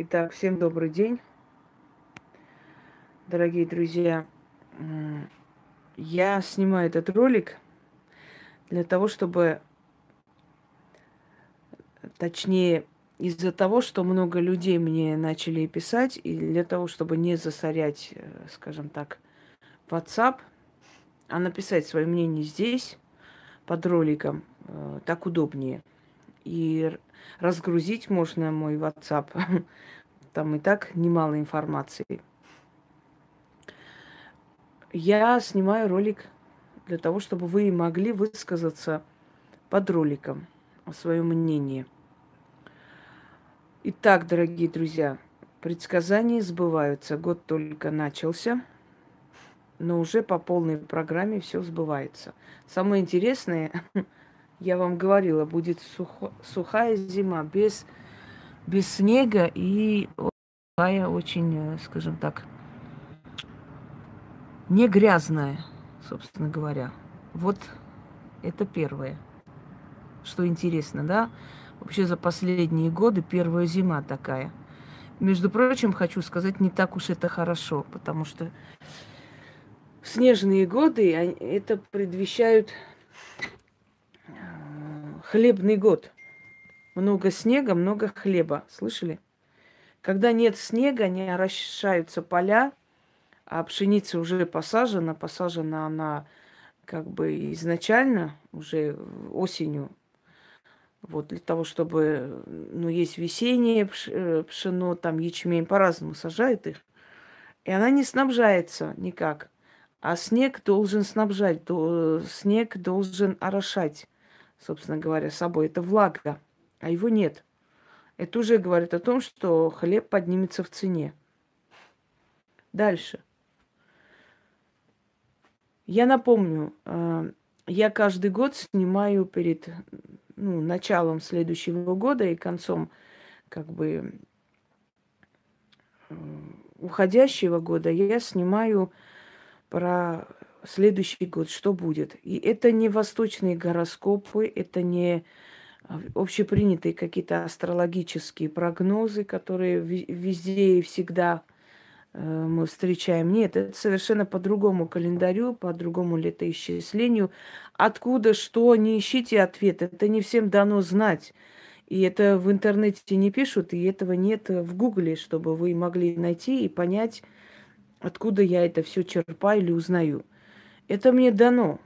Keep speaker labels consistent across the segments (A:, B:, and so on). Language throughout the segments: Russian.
A: Итак, всем добрый день, дорогие друзья. Я снимаю этот ролик для того, чтобы, точнее, из-за того, что много людей мне начали писать, и для того, чтобы не засорять, э, скажем так, WhatsApp, а написать свое мнение здесь, под роликом, э, так удобнее. И разгрузить можно мой WhatsApp. Там и так немало информации. Я снимаю ролик для того, чтобы вы могли высказаться под роликом о своем мнении. Итак, дорогие друзья, предсказания сбываются. Год только начался, но уже по полной программе все сбывается. Самое интересное, я вам говорила, будет сухо, сухая зима, без, без снега и такая очень, э, скажем так, не грязная, собственно говоря. Вот это первое. Что интересно, да? Вообще за последние годы первая зима такая. Между прочим, хочу сказать, не так уж это хорошо, потому что снежные годы, это предвещают хлебный год. Много снега, много хлеба. Слышали? Когда нет снега, не орошаются поля, а пшеница уже посажена, посажена она как бы изначально, уже осенью, вот для того, чтобы, ну, есть весеннее э, пшено, там ячмень, по-разному сажают их, и она не снабжается никак. А снег должен снабжать, снег должен орошать собственно говоря, собой. Это влага, а его нет. Это уже говорит о том, что хлеб поднимется в цене. Дальше. Я напомню, э, я каждый год снимаю перед ну, началом следующего года и концом как бы э, уходящего года я снимаю про следующий год, что будет. И это не восточные гороскопы, это не а, общепринятые какие-то астрологические прогнозы, которые везде и всегда э, мы встречаем. Нет, это совершенно по другому календарю, по другому летоисчислению. Откуда, что, не ищите ответ. Это не всем дано знать. И это в интернете не пишут, и этого нет в Гугле, чтобы вы могли найти и понять, откуда я это все черпаю или узнаю. Это мне дано.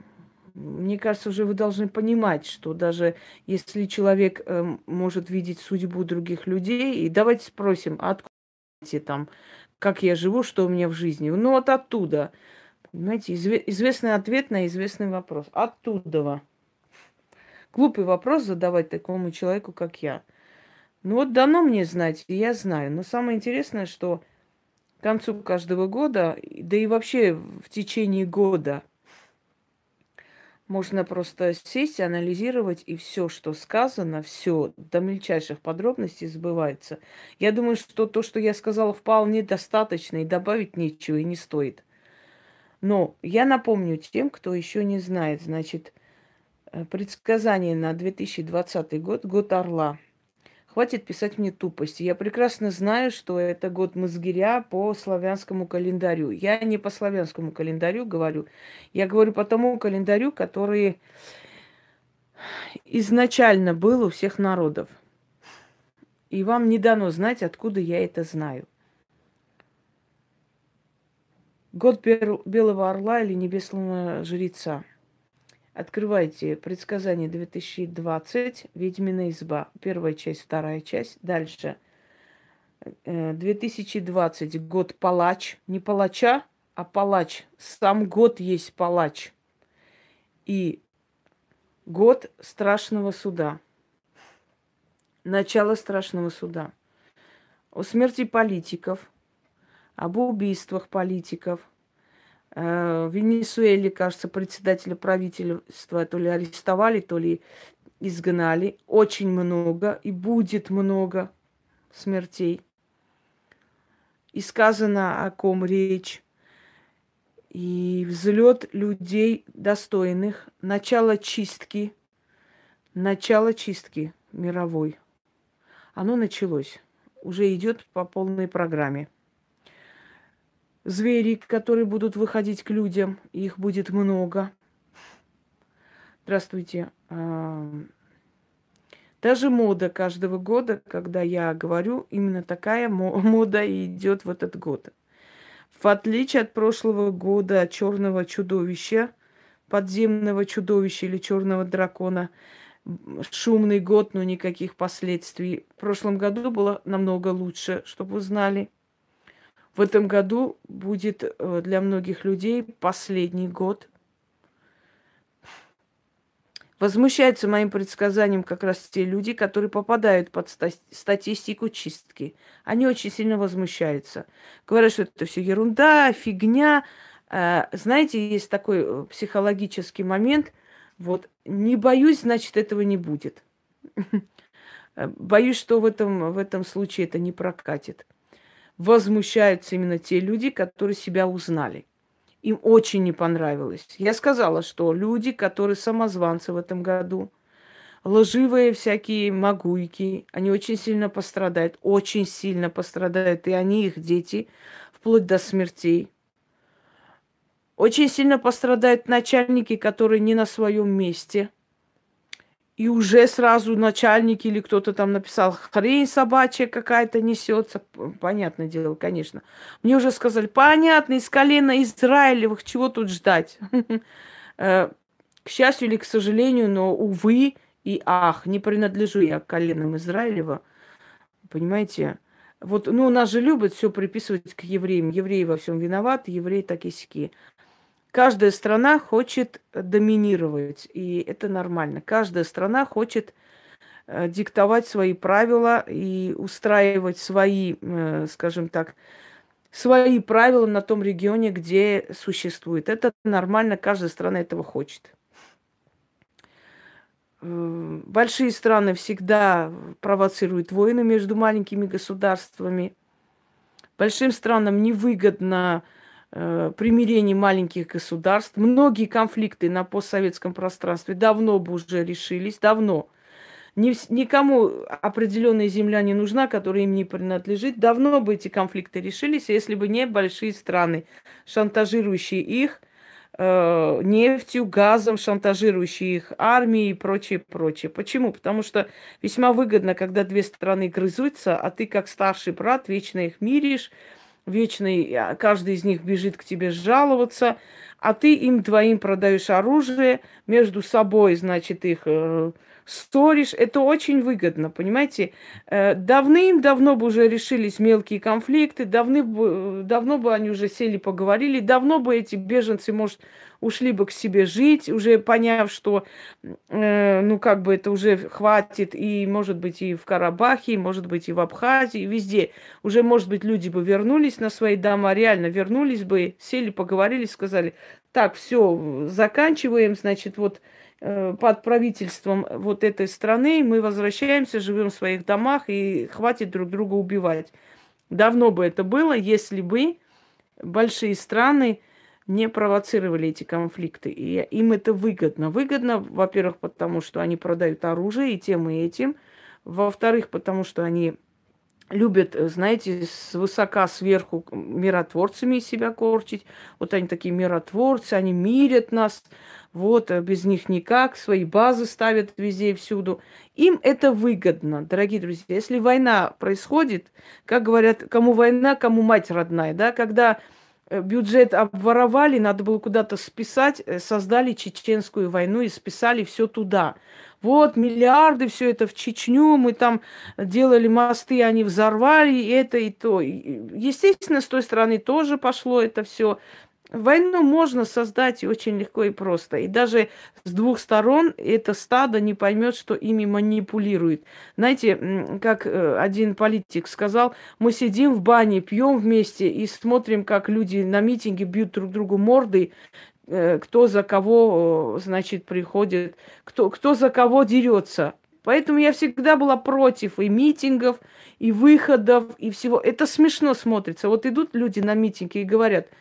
A: Мне кажется, уже вы должны понимать, что даже если человек э, может видеть судьбу других людей, и давайте спросим, а откуда там, как я живу, что у меня в жизни. Ну вот оттуда. Понимаете, изве- известный ответ на известный вопрос. Оттуда. Глупый вопрос задавать такому человеку, как я. Ну вот дано мне знать, и я знаю. Но самое интересное, что к концу каждого года, да и вообще в течение года – можно просто сесть, анализировать, и все, что сказано, все до мельчайших подробностей сбывается. Я думаю, что то, что я сказала, вполне достаточно, и добавить нечего и не стоит. Но я напомню тем, кто еще не знает, значит, э, предсказание на 2020 год, год Орла – Хватит писать мне тупости. Я прекрасно знаю, что это год Мазгиря по славянскому календарю. Я не по славянскому календарю говорю. Я говорю по тому календарю, который изначально был у всех народов. И вам не дано знать, откуда я это знаю. Год Белого Орла или Небесного Жреца – Открывайте предсказание 2020, Ведьмина изба. Первая часть, вторая часть. Дальше. 2020 э, год палач. Не палача, а палач. Сам год есть палач. И год страшного суда. Начало страшного суда. О смерти политиков, об убийствах политиков – в Венесуэле, кажется, председателя правительства то ли арестовали, то ли изгнали. Очень много и будет много смертей. И сказано, о ком речь. И взлет людей достойных, начало чистки, начало чистки мировой. Оно началось. уже идет по полной программе. Звери, которые будут выходить к людям, их будет много. Здравствуйте. Даже мода каждого года, когда я говорю, именно такая мода идет в этот год. В отличие от прошлого года черного чудовища, подземного чудовища или черного дракона, шумный год, но никаких последствий. В прошлом году было намного лучше, чтобы вы знали. В этом году будет э, для многих людей последний год – Возмущаются моим предсказанием как раз те люди, которые попадают под статистику чистки. Они очень сильно возмущаются. Говорят, что это все ерунда, фигня. А, знаете, есть такой э, психологический момент. Вот не боюсь, значит, этого не будет. Боюсь, что в этом, в этом случае это не прокатит. Возмущаются именно те люди, которые себя узнали им очень не понравилось. Я сказала, что люди, которые самозванцы в этом году, лживые всякие могуйки, они очень сильно пострадают, очень сильно пострадают, и они, их дети, вплоть до смертей. Очень сильно пострадают начальники, которые не на своем месте – и уже сразу начальник или кто-то там написал, хрень собачья какая-то несется. Понятное дело, конечно. Мне уже сказали, понятно, из колена Израилевых, чего тут ждать? Э, к счастью или к сожалению, но, увы и ах, не принадлежу я к коленам Израилева. Понимаете? Вот, ну, нас же любят все приписывать к евреям. Евреи во всем виноваты, евреи такие сики. Каждая страна хочет доминировать, и это нормально. Каждая страна хочет э, диктовать свои правила и устраивать свои, э, скажем так, свои правила на том регионе, где существует. Это нормально, каждая страна этого хочет. Э, большие страны всегда провоцируют войны между маленькими государствами. Большим странам невыгодно Э, примирение маленьких государств. Многие конфликты на постсоветском пространстве давно бы уже решились, давно. Ни, никому определенная земля не нужна, которая им не принадлежит. Давно бы эти конфликты решились, если бы не большие страны, шантажирующие их э, нефтью, газом, шантажирующие их армией и прочее, прочее. Почему? Потому что весьма выгодно, когда две страны грызутся, а ты как старший брат вечно их миришь, вечный, а, каждый из них бежит к тебе жаловаться, а ты им двоим продаешь оружие, между собой, значит, их э, сторишь. Это очень выгодно, понимаете? Э, давным-давно бы уже решились мелкие конфликты, давны, давно бы они уже сели, поговорили, давно бы эти беженцы, может, ушли бы к себе жить, уже поняв, что, э, ну, как бы это уже хватит, и, может быть, и в Карабахе, и, может быть, и в Абхазии, везде. Уже, может быть, люди бы вернулись на свои дома, реально вернулись бы, сели, поговорили, сказали, так, все, заканчиваем, значит, вот э, под правительством вот этой страны мы возвращаемся, живем в своих домах, и хватит друг друга убивать. Давно бы это было, если бы большие страны не провоцировали эти конфликты. И им это выгодно. Выгодно, во-первых, потому что они продают оружие и тем, и этим. Во-вторых, потому что они любят, знаете, с высока сверху миротворцами себя корчить. Вот они такие миротворцы, они мирят нас. Вот, а без них никак, свои базы ставят везде и всюду. Им это выгодно, дорогие друзья. Если война происходит, как говорят, кому война, кому мать родная, да, когда Э, бюджет обворовали, надо было куда-то списать, э, создали чеченскую войну и списали все туда. Вот миллиарды, все это в Чечню, мы там делали мосты, они взорвали, и это и то. Естественно, с той стороны тоже пошло это все. Войну можно создать очень легко и просто. И даже с двух сторон это стадо не поймет, что ими манипулирует. Знаете, как э, один политик сказал, мы сидим в бане, пьем вместе и смотрим, как люди на митинге бьют друг другу морды, э, кто за кого, значит, приходит, кто, кто за кого дерется. Поэтому я всегда была против и митингов, и выходов, и всего. Это смешно смотрится. Вот идут люди на митинги и говорят –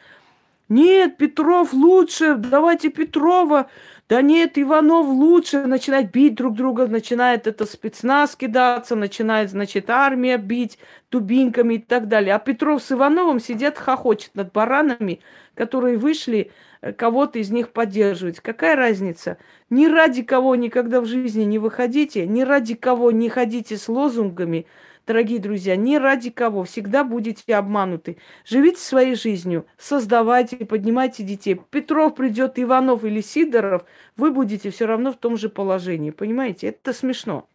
A: Нет, Петров лучше, давайте Петрова. Да нет, Иванов лучше. Начинает бить друг друга, начинает это спецназ кидаться, начинает, значит, армия бить дубинками и так далее. А Петров с Ивановым сидят, хохочет над баранами, которые вышли э, кого-то из них поддерживать. Какая разница? Ни ради кого никогда в жизни не выходите, ни ради кого не ходите с лозунгами – дорогие друзья, ни ради кого. Всегда будете обмануты. Живите своей жизнью, создавайте, поднимайте детей. Петров придет, Иванов или Сидоров, вы будете все равно в том же положении. Понимаете? Это смешно.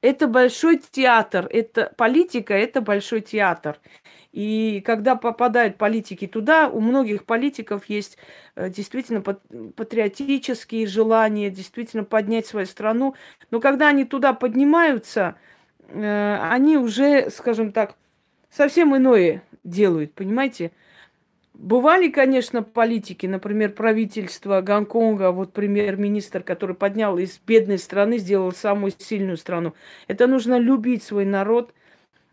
A: Это большой театр, это политика, это большой театр. И когда попадают политики туда, у многих политиков есть э, действительно патриотические желания, действительно поднять свою страну. Но когда они туда поднимаются, они уже, скажем так, совсем иное делают, понимаете? Бывали, конечно, политики, например, правительство Гонконга, вот премьер-министр, который поднял из бедной страны, сделал самую сильную страну. Это нужно любить свой народ,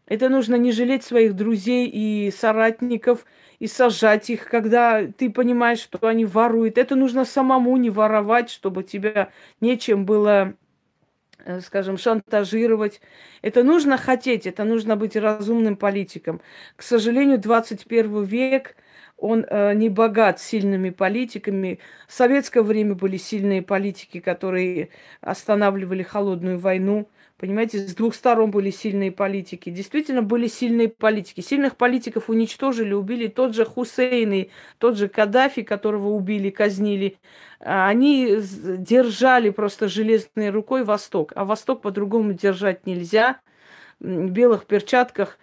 A: это нужно не жалеть своих друзей и соратников, и сажать их, когда ты понимаешь, что они воруют. Это нужно самому не воровать, чтобы тебя нечем было Э, скажем, шантажировать. Это нужно хотеть, это нужно быть разумным политиком. К сожалению, 21 век, он э, не богат сильными политиками. В советское время были сильные политики, которые останавливали холодную войну. Понимаете, с двух сторон были сильные политики. Действительно были сильные политики. Сильных политиков уничтожили, убили. Тот же Хусейн и тот же Каддафи, которого убили, казнили. А, они держали просто железной рукой Восток. А Восток по-другому держать нельзя. В белых перчатках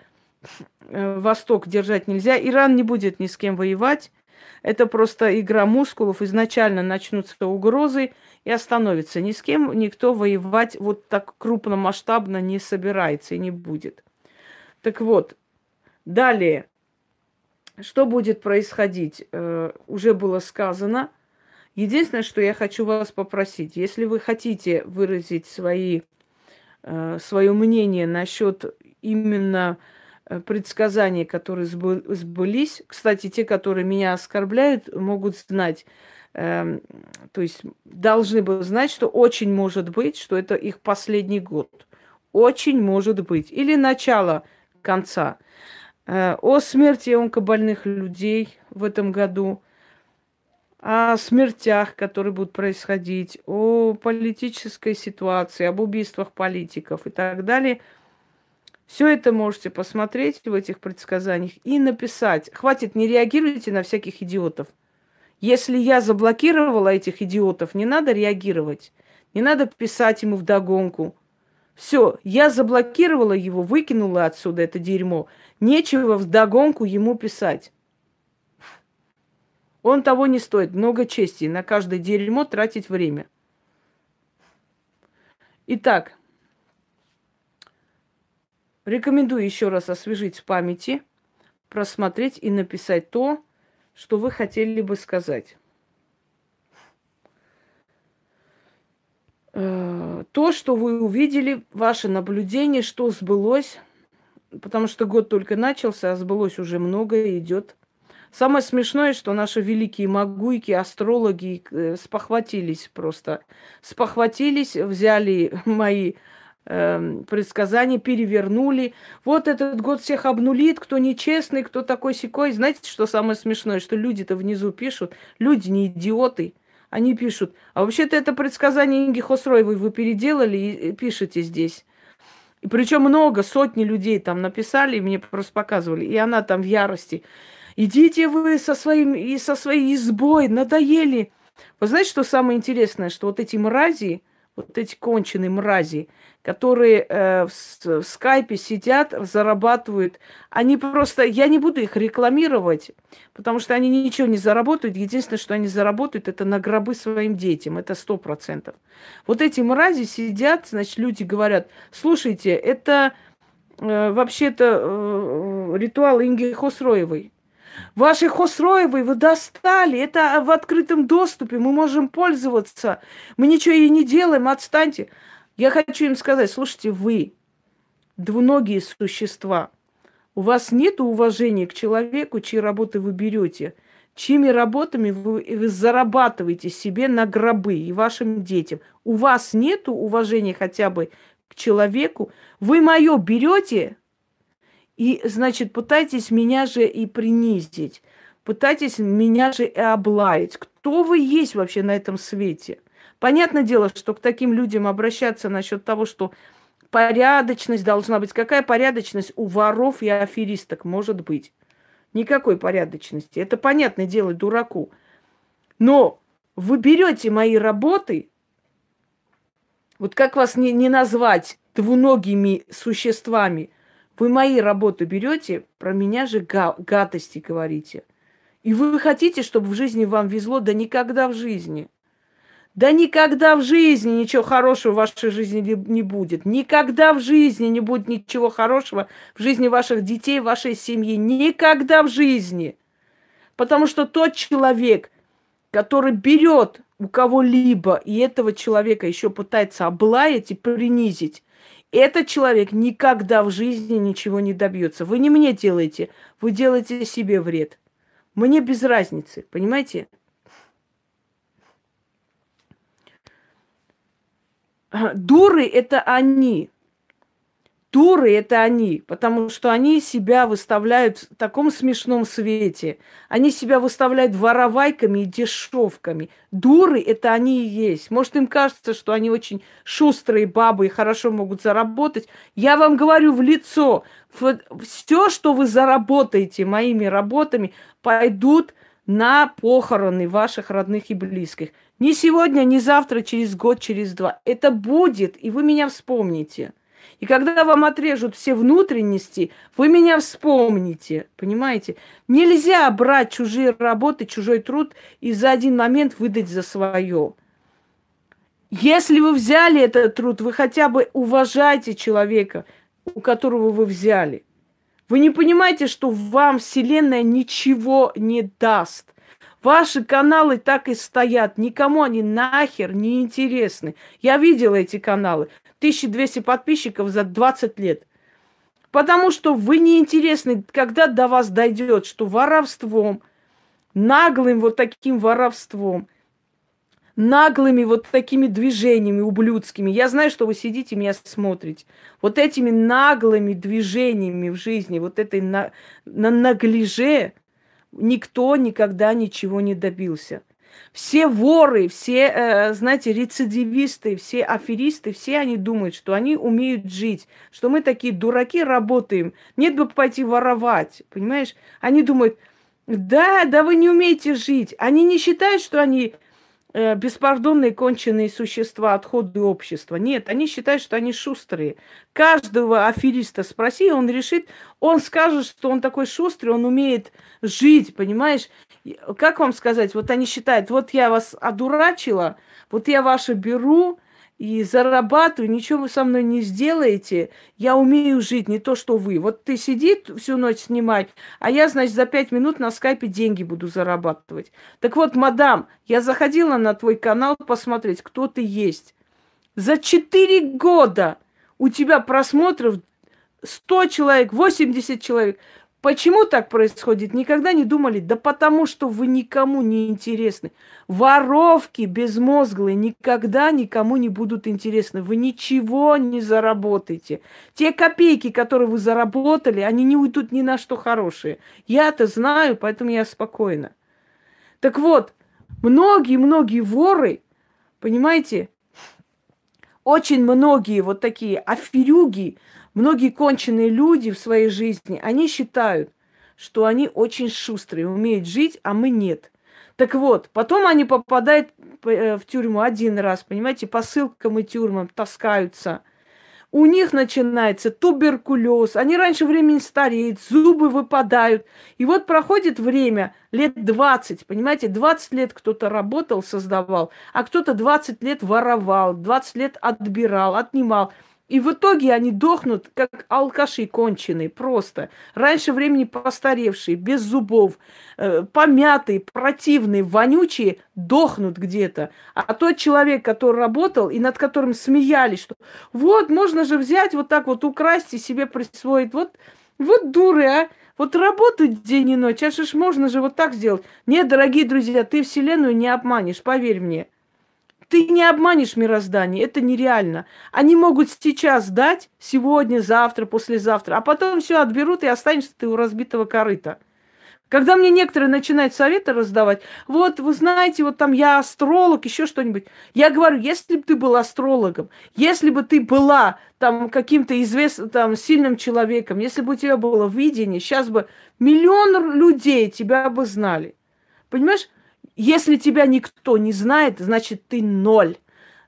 A: э, Восток держать нельзя. Иран не будет ни с кем воевать. Это просто игра мускулов. Изначально начнутся угрозы и остановится. Ни с кем никто воевать вот так крупномасштабно не собирается и не будет. Так вот, далее, что будет происходить? Э, уже было сказано. Единственное, что я хочу вас попросить, если вы хотите выразить свои, э, свое мнение насчет именно э, предсказаний, которые сбылись. Кстати, те, которые меня оскорбляют, могут знать, Эм, то есть должны бы знать, что очень может быть, что это их последний год. Очень может быть. Или начало конца. Э, о смерти онкобольных людей в этом году, о смертях, которые будут происходить, о политической ситуации, об убийствах политиков и так далее. Все это можете посмотреть в этих предсказаниях и написать. Хватит, не реагируйте на всяких идиотов – если я заблокировала этих идиотов, не надо реагировать. Не надо писать ему в догонку. Все, я заблокировала его, выкинула отсюда это дерьмо. Нечего в догонку ему писать. Он того не стоит. Много чести на каждое дерьмо тратить время. Итак, рекомендую еще раз освежить в памяти, просмотреть и написать то, что вы хотели бы сказать? Э, то, что вы увидели, ваше наблюдение, что сбылось, потому что год только начался, а сбылось уже многое, идет. Самое смешное, что наши великие магуйки, астрологи э, спохватились просто. Спохватились, взяли мои э, предсказания, перевернули. Вот этот год всех обнулит, кто нечестный, кто такой секой. Знаете, что самое смешное? Что люди-то внизу пишут, люди не идиоты. Они пишут, а вообще-то это предсказание Инги Хосроевой вы переделали и пишете здесь. И причем много, сотни людей там написали, и мне просто показывали. И она там в ярости. Идите вы со своим и со своей избой, надоели. Вы знаете, что самое интересное, что вот эти мрази, вот эти конченые мрази, которые э, в, в скайпе сидят, зарабатывают. Они просто, я не буду их рекламировать, потому что они ничего не заработают. Единственное, что они заработают, это на гробы своим детям. Это сто процентов. Вот эти мрази сидят, значит, люди говорят, слушайте, это э, вообще-то э, ритуал Инги Хосроевой. Ваши Хосроевой вы достали. Это в открытом доступе. Мы можем пользоваться. Мы ничего и не делаем. Отстаньте. Я хочу им сказать, слушайте, вы, двуногие существа, У вас нет уважения к человеку, чьи работы вы берете, чьими работами вы, вы зарабатываете себе на гробы и вашим детям. У вас нет уважения хотя бы к человеку. Вы мое берете и, значит, пытаетесь меня же и принизить. Пытаетесь меня же и облаять. Кто вы есть вообще на этом свете? Понятное дело, что к таким людям обращаться насчет того, что порядочность должна быть. Какая порядочность у воров и аферисток может быть? Никакой порядочности. Это понятное дело дураку. Но вы берете мои работы, вот как вас не, не назвать двуногими существами, вы мои работы берете, про меня же га- гадости говорите. И вы хотите, чтобы в жизни вам везло? Да никогда в жизни. Да никогда в жизни ничего хорошего в вашей жизни не будет. Никогда в жизни не будет ничего хорошего в жизни ваших детей, вашей семьи. Никогда в жизни. Потому что тот человек, который берет у кого-либо и этого человека еще пытается облаять и принизить, этот человек никогда в жизни ничего не добьется. Вы не мне делаете, вы делаете себе вред. Мне без разницы, понимаете? Дуры это они. Дуры это они, потому что они себя выставляют в таком смешном свете. Они себя выставляют воровайками и дешевками. Дуры это они и есть. Может, им кажется, что они очень шустрые бабы и хорошо могут заработать. Я вам говорю в лицо, все, что вы заработаете моими работами, пойдут на похороны ваших родных и близких. Не сегодня, не завтра, через год, через два. Это будет, и вы меня вспомните. И когда вам отрежут все внутренности, вы меня вспомните. Понимаете? Нельзя брать чужие работы, чужой труд и за один момент выдать за свое. Если вы взяли этот труд, вы хотя бы уважайте человека, у которого вы взяли. Вы не понимаете, что вам Вселенная ничего не даст. Ваши каналы так и стоят. Никому они нахер не интересны. Я видела эти каналы. 1200 подписчиков за 20 лет. Потому что вы не интересны, когда до вас дойдет, что воровством, наглым вот таким воровством, наглыми вот такими движениями ублюдскими. Я знаю, что вы сидите, меня смотрите. Вот этими наглыми движениями в жизни, вот этой на, на наглиже никто никогда ничего не добился. Все воры, все, э, знаете, рецидивисты, все аферисты, все они думают, что они умеют жить, что мы такие дураки работаем. Нет бы пойти воровать, понимаешь? Они думают, да, да вы не умеете жить. Они не считают, что они беспардонные конченые существа, отходы общества. Нет, они считают, что они шустрые. Каждого афериста спроси, он решит, он скажет, что он такой шустрый, он умеет жить, понимаешь? Как вам сказать, вот они считают, вот я вас одурачила, вот я ваше беру, и зарабатываю, ничего вы со мной не сделаете. Я умею жить, не то, что вы. Вот ты сидит всю ночь снимать, а я, значит, за пять минут на скайпе деньги буду зарабатывать. Так вот, мадам, я заходила на твой канал посмотреть, кто ты есть. За четыре года у тебя просмотров 100 человек, 80 человек. Почему так происходит? Никогда не думали? Да потому что вы никому не интересны. Воровки безмозглые никогда никому не будут интересны. Вы ничего не заработаете. Те копейки, которые вы заработали, они не уйдут ни на что хорошие. Я это знаю, поэтому я спокойна. Так вот, многие-многие воры, понимаете, очень многие вот такие аферюги, Многие конченые люди в своей жизни, они считают, что они очень шустрые, умеют жить, а мы нет. Так вот, потом они попадают э, в тюрьму один раз, понимаете, по ссылкам и тюрьмам таскаются. У них начинается туберкулез, они раньше времени стареют, зубы выпадают. И вот проходит время, лет 20, понимаете, 20 лет кто-то работал, создавал, а кто-то 20 лет воровал, 20 лет отбирал, отнимал. И в итоге они дохнут, как алкаши конченые, просто. Раньше времени постаревшие, без зубов, э, помятые, противные, вонючие, дохнут где-то. А тот человек, который работал и над которым смеялись, что вот, можно же взять вот так вот, украсть и себе присвоить, вот Вот дуры, а. Вот работать день и ночь, а ж можно же вот так сделать. Нет, дорогие друзья, ты Вселенную не обманешь, поверь мне. Ты не обманешь мироздание, это нереально. Они могут сейчас дать, сегодня, завтра, послезавтра, а потом все отберут и останешься ты у разбитого корыта. Когда мне некоторые начинают советы раздавать, вот, вы знаете, вот там я астролог, еще что-нибудь. Я говорю, если бы ты был астрологом, если бы ты была там каким-то известным, там, сильным человеком, если бы у тебя было видение, сейчас бы миллион людей тебя бы знали. Понимаешь? Если тебя никто не знает, значит, ты ноль.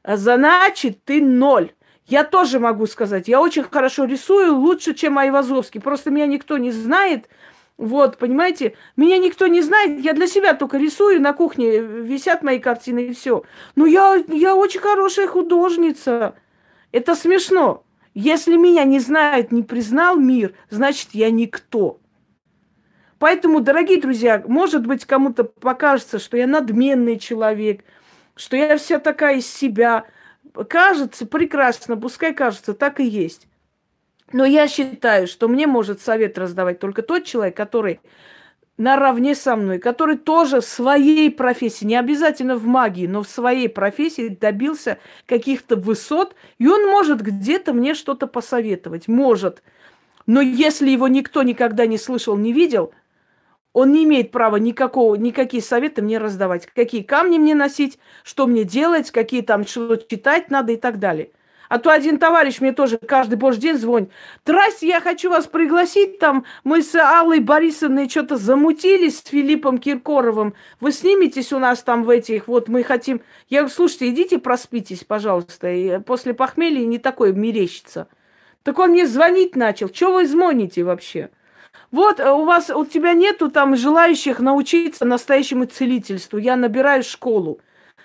A: Значит, ты ноль. Я тоже могу сказать, я очень хорошо рисую, лучше, чем Айвазовский. Просто меня никто не знает, вот, понимаете, меня никто не знает, я для себя только рисую, на кухне висят мои картины и все. Но я, я очень хорошая художница. Это смешно. Если меня не знает, не признал мир, значит, я никто. Поэтому, дорогие друзья, может быть, кому-то покажется, что я надменный человек, что я вся такая из себя. Кажется, прекрасно, пускай кажется, так и есть. Но я считаю, что мне может совет раздавать только тот человек, который наравне со мной, который тоже в своей профессии, не обязательно в магии, но в своей профессии добился каких-то высот, и он может где-то мне что-то посоветовать. Может. Но если его никто никогда не слышал, не видел, он не имеет права никакого, никакие советы мне раздавать. Какие камни мне носить, что мне делать, какие там что читать надо и так далее. А то один товарищ мне тоже каждый божий день звонит. Здрасте, я хочу вас пригласить. Там мы с Аллой Борисовной что-то замутились с Филиппом Киркоровым. Вы сниметесь у нас там в этих, вот мы хотим... Я говорю, слушайте, идите проспитесь, пожалуйста. И после похмелья не такое мерещится. Так он мне звонить начал. Чего вы звоните вообще? Вот э, у вас, у тебя нету там желающих научиться настоящему целительству. Я набираю школу.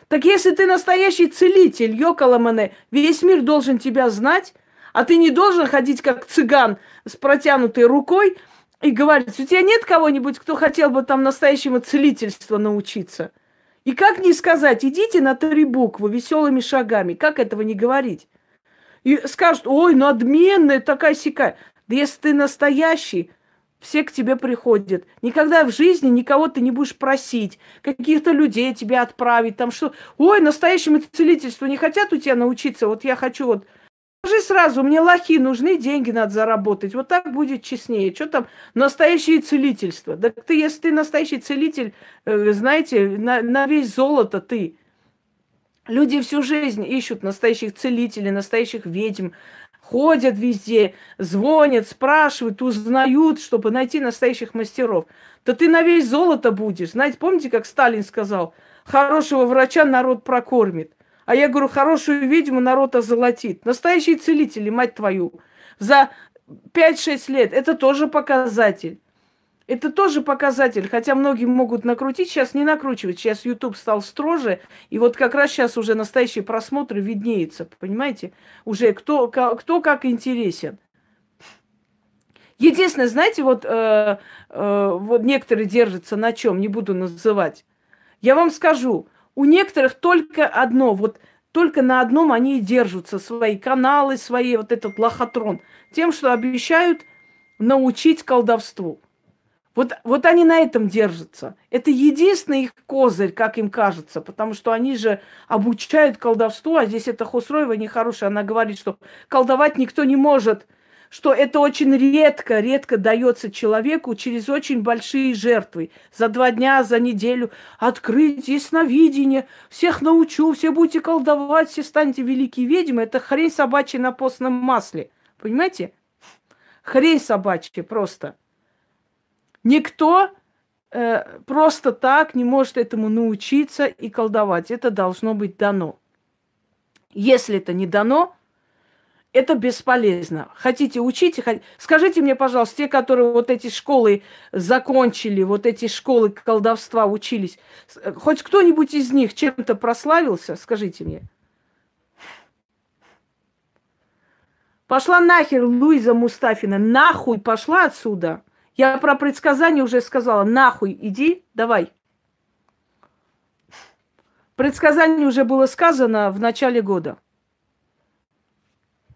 A: Так если ты настоящий целитель, Йокаламане, весь мир должен тебя знать, а ты не должен ходить как цыган с протянутой рукой и говорить, у тебя нет кого-нибудь, кто хотел бы там настоящему целительству научиться? И как не сказать, идите на три буквы веселыми шагами, как этого не говорить? И скажут, ой, отменная такая сякая. Да если ты настоящий, все к тебе приходят. Никогда в жизни никого ты не будешь просить, каких-то людей тебе отправить, там что. Ой, настоящему целительству не хотят у тебя научиться, вот я хочу вот Скажи сразу, мне лохи нужны, деньги надо заработать. Вот так будет честнее. Что там настоящее целительство? Да ты, если ты настоящий целитель, э, знаете, на, на весь золото ты. Люди всю жизнь ищут настоящих целителей, настоящих ведьм, ходят везде, звонят, спрашивают, узнают, чтобы найти настоящих мастеров. Да ты на весь золото будешь. Знаете, помните, как Сталин сказал, хорошего врача народ прокормит. А я говорю, хорошую ведьму народ озолотит. Настоящие целители, мать твою. За 5-6 лет это тоже показатель. Это тоже показатель, хотя многие могут накрутить, сейчас не накручивать. Сейчас YouTube стал строже, и вот как раз сейчас уже настоящие просмотры виднеются, понимаете? Уже кто, кто как интересен. Единственное, знаете, вот, э, э, вот некоторые держатся на чем, не буду называть. Я вам скажу, у некоторых только одно, вот только на одном они и держатся, свои каналы, свои, вот этот лохотрон, тем, что обещают научить колдовству. Вот, вот они на этом держатся. Это единственный их козырь, как им кажется, потому что они же обучают колдовству, а здесь это Хусроева нехорошая. Она говорит, что колдовать никто не может, что это очень редко, редко дается человеку через очень большие жертвы. За два дня, за неделю открыть ясновидение, всех научу, все будете колдовать, все станете великие ведьмы. Это хрень собачья на постном масле. Понимаете? Хрень собачья просто. Никто э, просто так не может этому научиться и колдовать. Это должно быть дано. Если это не дано, это бесполезно. Хотите учить, хот... скажите мне, пожалуйста, те, которые вот эти школы закончили, вот эти школы колдовства учились, хоть кто-нибудь из них чем-то прославился, скажите мне. Пошла нахер Луиза Мустафина, нахуй пошла отсюда. Я про предсказание уже сказала. Нахуй иди, давай. Предсказание уже было сказано в начале года.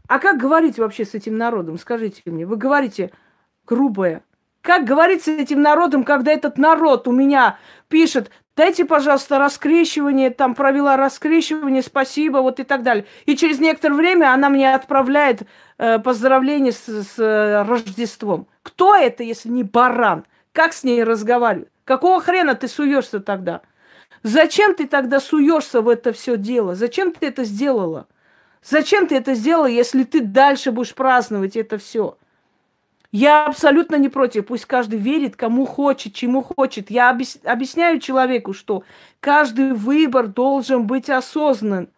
A: А как говорить вообще с этим народом? Скажите мне. Вы говорите, грубое. Как говорится этим народом, когда этот народ у меня пишет, дайте, пожалуйста, раскрещивание, там провела раскрещивание, спасибо, вот и так далее. И через некоторое время она мне отправляет э, поздравление с, с э, Рождеством. Кто это, если не баран? Как с ней разговаривать? Какого хрена ты суешься тогда? Зачем ты тогда суешься в это все дело? Зачем ты это сделала? Зачем ты это сделала, если ты дальше будешь праздновать это все? Я абсолютно не против. Пусть каждый верит, кому хочет, чему хочет. Я объясняю человеку, что каждый выбор должен быть осознан.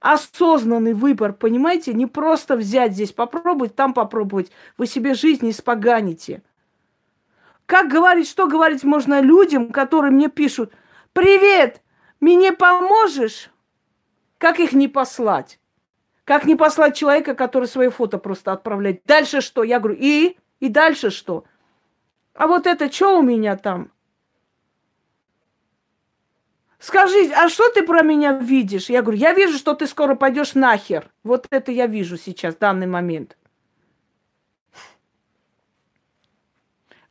A: Осознанный выбор, понимаете? Не просто взять здесь, попробовать, там попробовать. Вы себе жизнь испоганите. Как говорить, что говорить можно людям, которые мне пишут, привет, мне поможешь? Как их не послать? Как не послать человека, который свои фото просто отправляет? Дальше что? Я говорю, и? И дальше что? А вот это что у меня там? Скажи, а что ты про меня видишь? Я говорю, я вижу, что ты скоро пойдешь нахер. Вот это я вижу сейчас, в данный момент.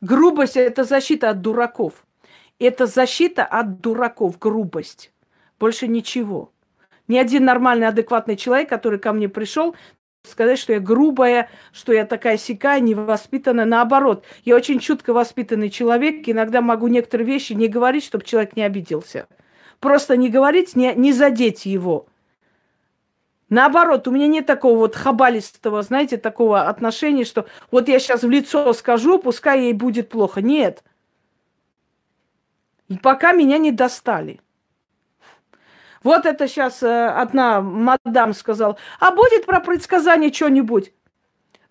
A: Грубость – это защита от дураков. Это защита от дураков, грубость. Больше ничего. Ни один нормальный, адекватный человек, который ко мне пришел, сказать, что я грубая, что я такая сякая, невоспитанная. Наоборот, я очень чутко воспитанный человек. Иногда могу некоторые вещи не говорить, чтобы человек не обиделся. Просто не говорить, не, не задеть его. Наоборот, у меня нет такого вот хабалистого, знаете, такого отношения, что вот я сейчас в лицо скажу, пускай ей будет плохо. Нет. И пока меня не достали. Вот это сейчас э, одна мадам сказала. А будет про предсказание что-нибудь?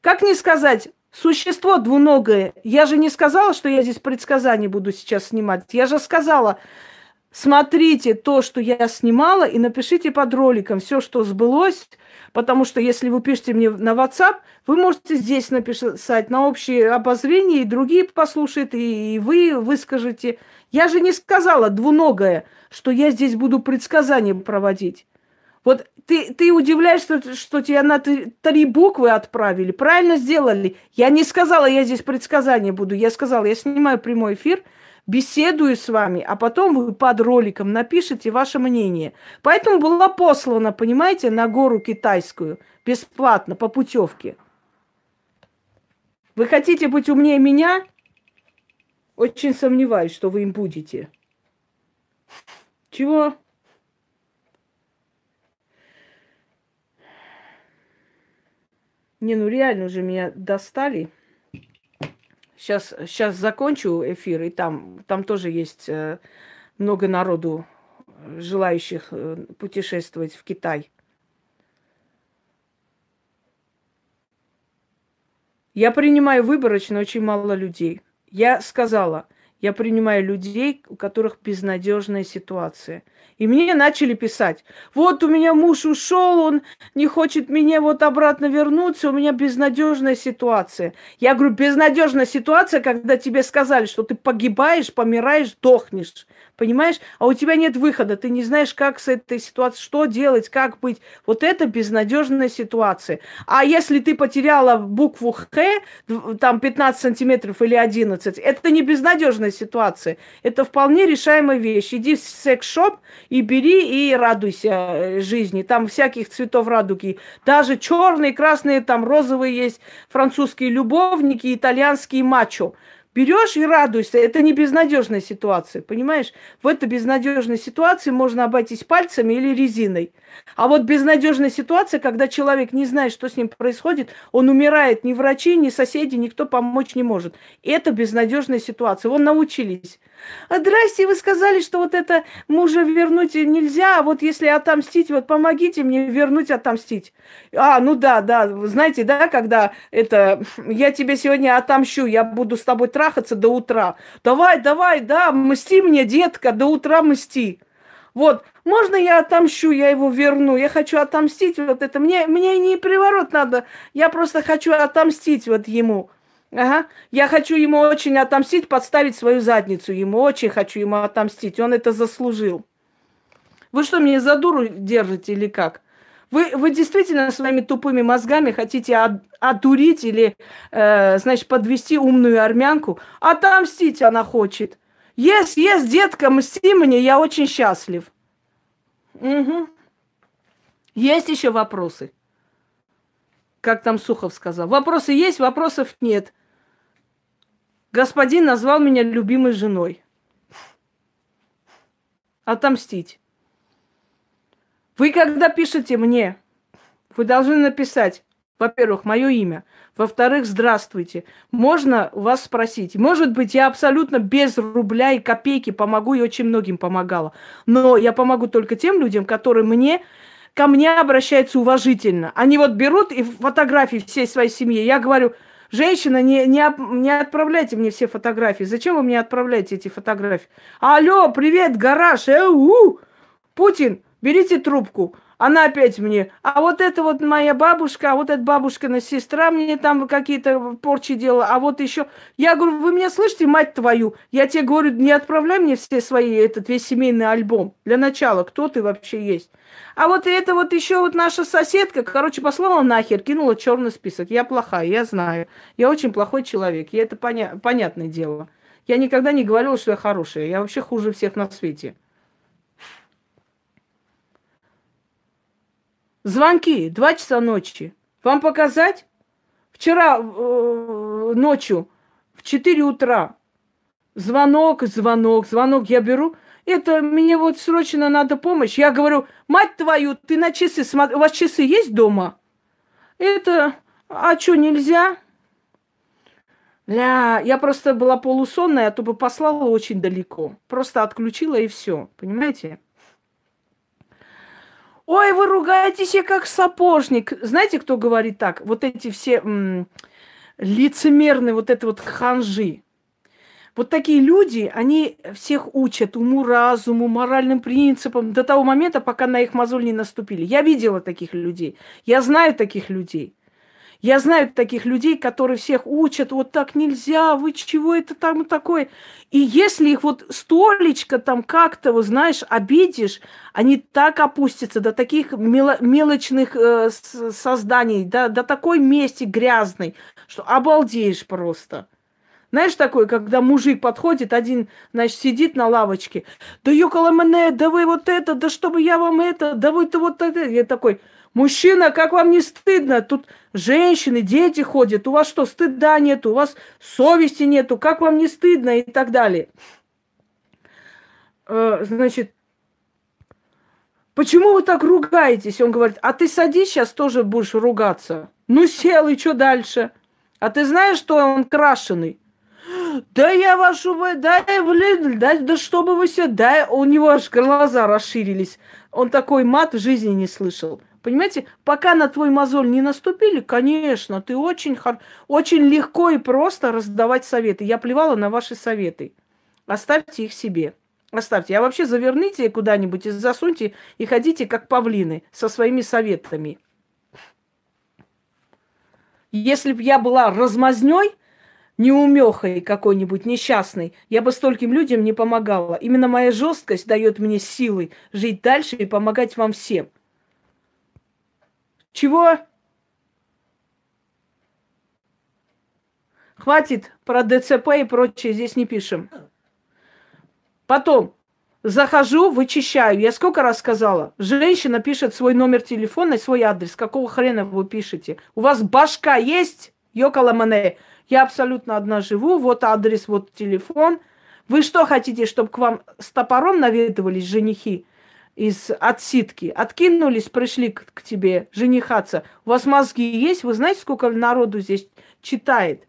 A: Как не сказать? Существо двуногое. Я же не сказала, что я здесь предсказание буду сейчас снимать. Я же сказала, смотрите то, что я снимала, и напишите под роликом все, что сбылось, потому что если вы пишете мне на WhatsApp, вы можете здесь написать на общее обозрение, и другие послушают, и вы выскажете. Я же не сказала двуногое, что я здесь буду предсказания проводить. Вот ты, ты удивляешься, что, что тебя на три, три буквы отправили. Правильно сделали. Я не сказала, я здесь предсказания буду. Я сказала, я снимаю прямой эфир, беседую с вами, а потом вы под роликом напишите ваше мнение. Поэтому была послана, понимаете, на гору китайскую бесплатно по путевке. Вы хотите быть умнее меня? Очень сомневаюсь, что вы им будете. Чего? Не, ну реально уже меня достали. Сейчас, сейчас закончу эфир, и там, там тоже есть э, много народу, желающих э, путешествовать в Китай. Я принимаю выборочно очень мало людей. Я сказала, я принимаю людей, у которых безнадежная ситуация. И мне начали писать, вот у меня муж ушел, он не хочет мне вот обратно вернуться, у меня безнадежная ситуация. Я говорю, безнадежная ситуация, когда тебе сказали, что ты погибаешь, помираешь, дохнешь. Понимаешь? А у тебя нет выхода, ты не знаешь, как с этой ситуацией, что делать, как быть. Вот это безнадежная ситуация. А если ты потеряла букву Х, там 15 сантиметров или 11, это не безнадежная ситуация. Это вполне решаемая вещь. Иди в секс-шоп и бери и радуйся э, жизни. Там всяких цветов радуги. Даже черные, красные, там розовые есть, французские любовники, итальянские мачо. Берешь и радуйся. Это не безнадежная ситуация, понимаешь? В этой безнадежной ситуации можно обойтись пальцами или резиной. А вот безнадежная ситуация, когда человек не знает, что с ним происходит, он умирает, ни врачи, ни соседи, никто помочь не может. Это безнадежная ситуация. Вон научились. А здрасте, вы сказали, что вот это мужа вернуть нельзя, а вот если отомстить, вот помогите мне вернуть, отомстить. А, ну да, да, знаете, да, когда это, я тебе сегодня отомщу, я буду с тобой трахаться до утра. Давай, давай, да, мсти мне, детка, до утра мсти. Вот, можно я отомщу, я его верну, я хочу отомстить вот это. Мне, мне не приворот надо, я просто хочу отомстить вот ему. Ага. Я хочу ему очень отомстить, подставить свою задницу. Ему очень хочу ему отомстить. Он это заслужил. Вы что, меня за дуру держите или как? Вы, вы действительно своими тупыми мозгами хотите от, отурить или, э, значит, подвести умную армянку? Отомстить она хочет. Есть, есть, детка, мсти мне, я очень счастлив. Угу. Есть еще вопросы? Как там Сухов сказал. Вопросы есть, вопросов нет. Господин назвал меня любимой женой. Отомстить. Вы когда пишете мне, вы должны написать, во-первых, мое имя, во-вторых, здравствуйте. Можно вас спросить. Может быть, я абсолютно без рубля и копейки помогу и очень многим помогала. Но я помогу только тем людям, которые мне ко мне обращаются уважительно. Они вот берут и фотографии всей своей семьи. Я говорю, женщина, не, не, не отправляйте мне все фотографии. Зачем вы мне отправляете эти фотографии? Алло, привет, гараж, эу, Путин, берите трубку. Она опять мне, а вот это вот моя бабушка, а вот эта бабушкина сестра мне там какие-то порчи делала, а вот еще... Я говорю, вы меня слышите, мать твою? Я тебе говорю, не отправляй мне все свои, этот весь семейный альбом. Для начала, кто ты вообще есть? А вот это вот еще вот наша соседка, короче, послала нахер, кинула черный список. Я плохая, я знаю. Я очень плохой человек, и это поня- понятное дело. Я никогда не говорила, что я хорошая. Я вообще хуже всех на свете. Звонки, два часа ночи. Вам показать? Вчера э, ночью в 4 утра звонок, звонок, звонок я беру. Это мне вот срочно надо помощь. Я говорю, мать твою, ты на часы смотри. У вас часы есть дома? Это, а что, нельзя? Ля, я просто была полусонная, а то бы послала очень далеко. Просто отключила и все, понимаете? Ой, вы ругаетесь, я как сапожник. Знаете, кто говорит так? Вот эти все м- лицемерные, вот это вот ханжи. Вот такие люди, они всех учат уму, разуму, моральным принципам до того момента, пока на их мозоль не наступили. Я видела таких людей. Я знаю таких людей. Я знаю таких людей, которые всех учат, вот так нельзя, вы чего это там такое? И если их вот столечко там как-то, вот знаешь, обидишь, они так опустятся до таких мело- мелочных э, созданий, до, до такой мести грязной, что обалдеешь просто. Знаешь, такое, когда мужик подходит, один, значит, сидит на лавочке, да ёкала мене, да вы вот это, да чтобы я вам это, да вы-то вот это. Я такой, Мужчина, как вам не стыдно? Тут женщины, дети ходят. У вас что, стыда нет? У вас совести нету? Как вам не стыдно? И так далее. Э, значит, почему вы так ругаетесь? Он говорит, а ты садись, сейчас тоже будешь ругаться. Ну, сел, и что дальше? А ты знаешь, что он крашеный? Да я вашу, да, блин, да, да чтобы вы все, да, у него аж глаза расширились. Он такой мат в жизни не слышал. Понимаете, пока на твой мозоль не наступили, конечно, ты очень, очень легко и просто раздавать советы. Я плевала на ваши советы. Оставьте их себе. Оставьте. А вообще заверните куда-нибудь и засуньте и ходите как павлины со своими советами. Если бы я была размазней, неумехой какой-нибудь несчастной, я бы стольким людям не помогала. Именно моя жесткость дает мне силы жить дальше и помогать вам всем. Чего? Хватит про ДЦП и прочее, здесь не пишем. Потом, захожу, вычищаю. Я сколько раз сказала? Женщина пишет свой номер телефона и свой адрес. Какого хрена вы пишете? У вас башка есть? Йокала мане. Я абсолютно одна живу. Вот адрес, вот телефон. Вы что хотите, чтобы к вам с топором наведывались женихи? Из отсидки, откинулись, пришли к, к тебе женихаться. У вас мозги есть? Вы знаете, сколько народу здесь читает?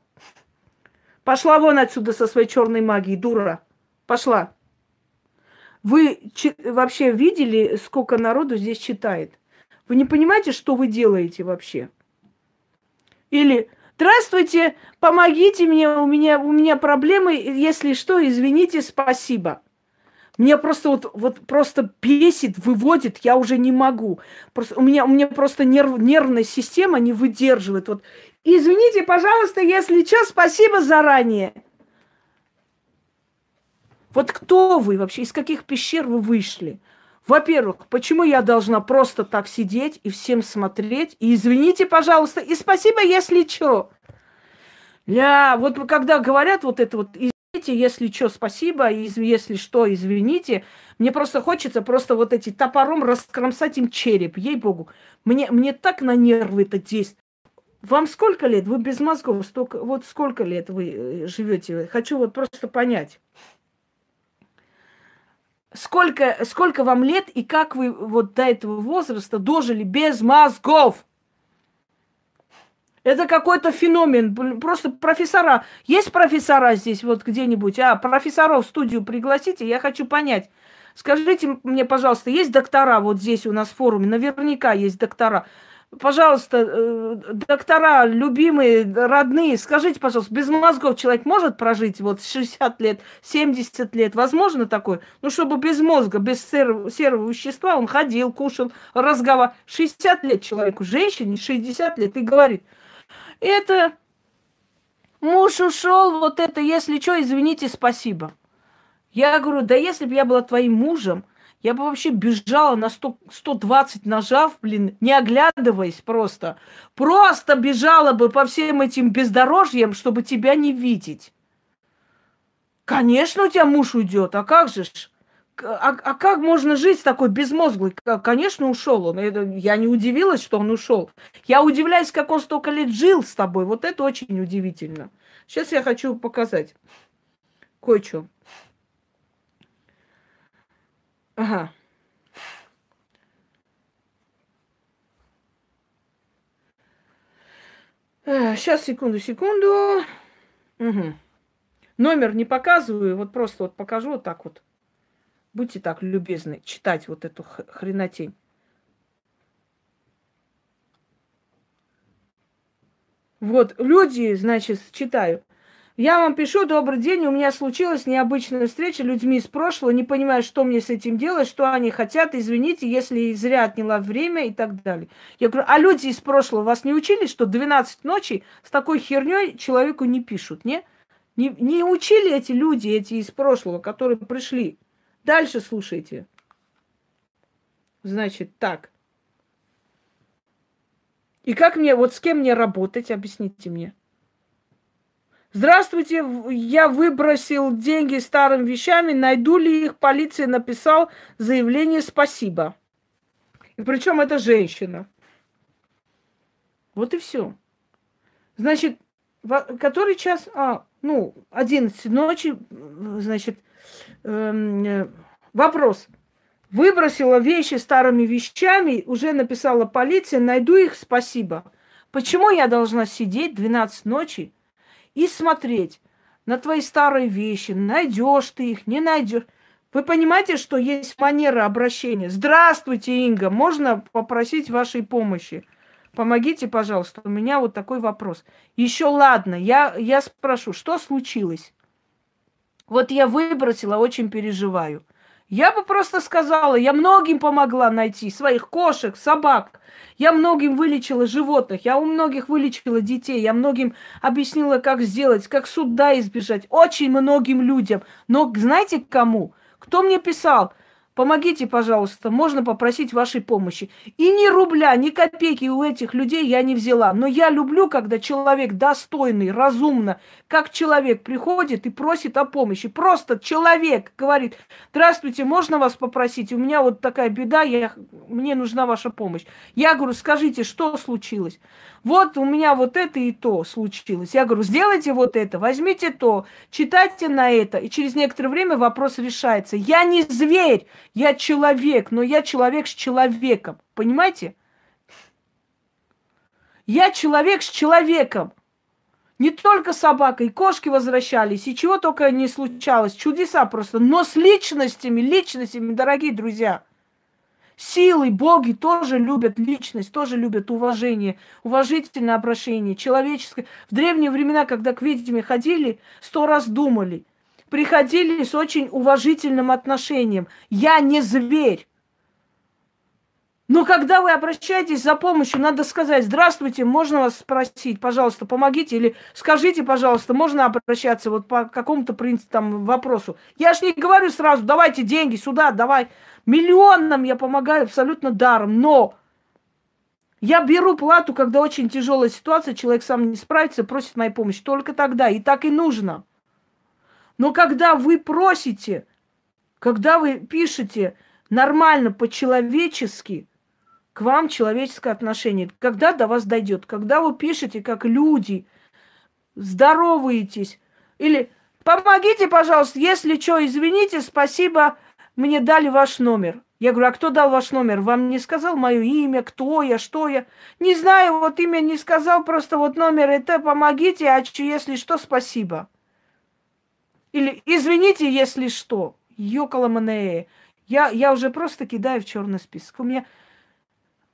A: Пошла вон отсюда со своей черной магией, дура. Пошла. Вы чи- вообще видели, сколько народу здесь читает? Вы не понимаете, что вы делаете вообще? Или Здравствуйте, помогите мне, у меня, у меня проблемы, если что, извините, спасибо. Мне просто вот, вот просто бесит, выводит, я уже не могу. Просто, у, меня, у меня просто нерв, нервная система не выдерживает. Вот, извините, пожалуйста, если что, спасибо заранее. Вот кто вы вообще? Из каких пещер вы вышли? Во-первых, почему я должна просто так сидеть и всем смотреть? И извините, пожалуйста, и спасибо, если что. Ля, вот когда говорят вот это вот, если что, спасибо, если что, извините, мне просто хочется просто вот эти топором раскромсать им череп, ей-богу. Мне, мне так на нервы это действует. Вам сколько лет? Вы без мозгов. Столько, вот сколько лет вы э, живете? Хочу вот просто понять. Сколько, сколько вам лет и как вы вот до этого возраста дожили без мозгов? Это какой-то феномен. Просто профессора. Есть профессора здесь вот где-нибудь? А, профессоров в студию пригласите. Я хочу понять. Скажите мне, пожалуйста, есть доктора вот здесь у нас в форуме? Наверняка есть доктора. Пожалуйста, э, доктора, любимые, родные, скажите, пожалуйста, без мозгов человек может прожить вот 60 лет, 70 лет? Возможно такое? Ну, чтобы без мозга, без серого, серого вещества он ходил, кушал, разговаривал. 60 лет человеку, женщине 60 лет, и говорит, это муж ушел, вот это, если что, извините, спасибо. Я говорю, да если бы я была твоим мужем, я бы вообще бежала на 100, 120 нажав, блин, не оглядываясь просто. Просто бежала бы по всем этим бездорожьям, чтобы тебя не видеть. Конечно, у тебя муж уйдет, а как же ж? А, а как можно жить с такой безмозглой? Конечно, ушел он. Я не удивилась, что он ушел. Я удивляюсь, как он столько лет жил с тобой. Вот это очень удивительно. Сейчас я хочу показать кое-что. Ага. Сейчас, э, секунду, секунду. Угу. Номер не показываю, вот просто вот покажу вот так вот. Будьте так любезны читать вот эту хренотень. Вот, люди, значит, читаю. Я вам пишу, добрый день, у меня случилась необычная встреча с людьми из прошлого, не понимаю, что мне с этим делать, что они хотят, извините, если зря отняла время и так далее. Я говорю, а люди из прошлого вас не учили, что 12 ночи с такой херней человеку не пишут, не? Не, не учили эти люди, эти из прошлого, которые пришли. Дальше слушайте. Значит, так. И как мне, вот с кем мне работать, объясните мне. Здравствуйте, я выбросил деньги старыми вещами, найду ли их, полиция написал заявление «спасибо». И причем это женщина. Вот и все. Значит, который час? А, ну, 11 ночи, значит, э, вопрос. Выбросила вещи старыми вещами, уже написала полиция, найду их, спасибо. Почему я должна сидеть 12 ночи и смотреть на твои старые вещи, найдешь ты их, не найдешь. Вы понимаете, что есть манера обращения? Здравствуйте, Инга, можно попросить вашей помощи? Помогите, пожалуйста, у меня вот такой вопрос. Еще ладно, я, я спрошу, что случилось? Вот я выбросила, очень переживаю. Я бы просто сказала, я многим помогла найти своих кошек, собак. Я многим вылечила животных, я у многих вылечила детей, я многим объяснила, как сделать, как суда избежать. Очень многим людям. Но знаете кому? Кто мне писал? Помогите, пожалуйста, можно попросить вашей помощи. И ни рубля, ни копейки у этих людей я не взяла. Но я люблю, когда человек достойный, разумно, как человек приходит и просит о помощи. Просто человек говорит, здравствуйте, можно вас попросить? У меня вот такая беда, я, мне нужна ваша помощь. Я говорю, скажите, что случилось? Вот у меня вот это и то случилось. Я говорю, сделайте вот это, возьмите то, читайте на это. И через некоторое время вопрос решается. Я не зверь, я человек, но я человек с человеком. Понимаете? Я человек с человеком. Не только собака, и кошки возвращались, и чего только не случалось. Чудеса просто. Но с личностями, личностями, дорогие друзья – Силы, боги тоже любят личность, тоже любят уважение, уважительное обращение, человеческое. В древние времена, когда к ведьме ходили, сто раз думали. Приходили с очень уважительным отношением. Я не зверь. Но когда вы обращаетесь за помощью, надо сказать, здравствуйте, можно вас спросить, пожалуйста, помогите, или скажите, пожалуйста, можно обращаться вот по какому-то принципу, там, вопросу. Я ж не говорю сразу, давайте деньги сюда, давай. Миллионам я помогаю абсолютно даром, но я беру плату, когда очень тяжелая ситуация, человек сам не справится, просит моей помощи. Только тогда. И так и нужно. Но когда вы просите, когда вы пишете нормально, по-человечески, к вам человеческое отношение, когда до вас дойдет, когда вы пишете как люди, здороваетесь, или помогите, пожалуйста, если что, извините, спасибо, мне дали ваш номер. Я говорю, а кто дал ваш номер? Вам не сказал мое имя, кто я, что я? Не знаю, вот имя не сказал, просто вот номер это, помогите, а если что, спасибо. Или извините, если что. Йокола Я, я уже просто кидаю в черный список. У меня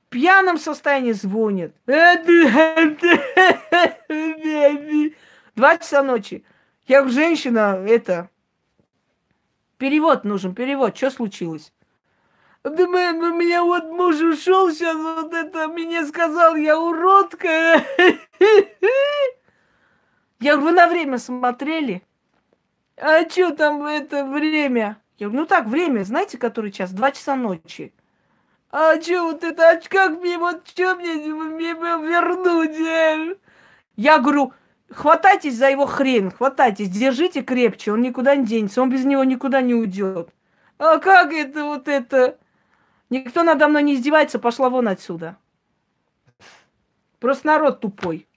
A: в пьяном состоянии звонит. Два часа ночи. Я женщина, это... Перевод нужен, перевод. Что случилось? Да мы, у меня вот муж ушел сейчас, вот это мне сказал, я уродка. Я говорю, вы на время смотрели? А что там это время? Я говорю, ну так, время, знаете, который час? Два часа ночи. А что вот это, а как мне, вот что мне, мне вернуть? Я говорю, хватайтесь за его хрен, хватайтесь, держите крепче, он никуда не денется, он без него никуда не уйдет. А как это вот это? Никто надо мной не издевается, пошла вон отсюда. Просто народ тупой.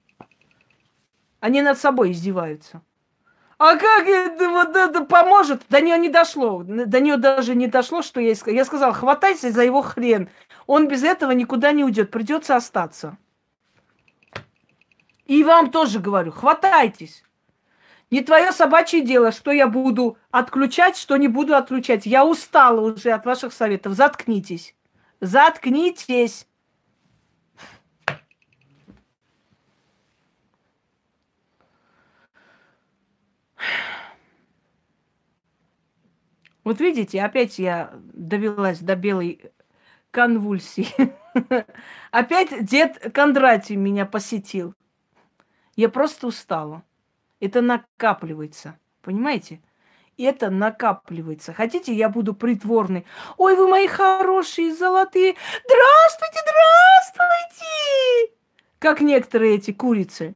A: Они над собой издеваются. А как это вот это поможет? До нее не дошло. До нее даже не дошло, что я сказал. Я сказал, хватайся за его хрен. Он без этого никуда не уйдет. Придется остаться. И вам тоже говорю, хватайтесь. Не твое собачье дело, что я буду отключать, что не буду отключать. Я устала уже от ваших советов. Заткнитесь. Заткнитесь. Вот видите, опять я довелась до белой конвульсии. Опять дед Кондратий меня посетил. Я просто устала. Это накапливается. Понимаете? Это накапливается. Хотите, я буду притворной? Ой, вы мои хорошие, золотые. Здравствуйте, здравствуйте! Как некоторые эти курицы.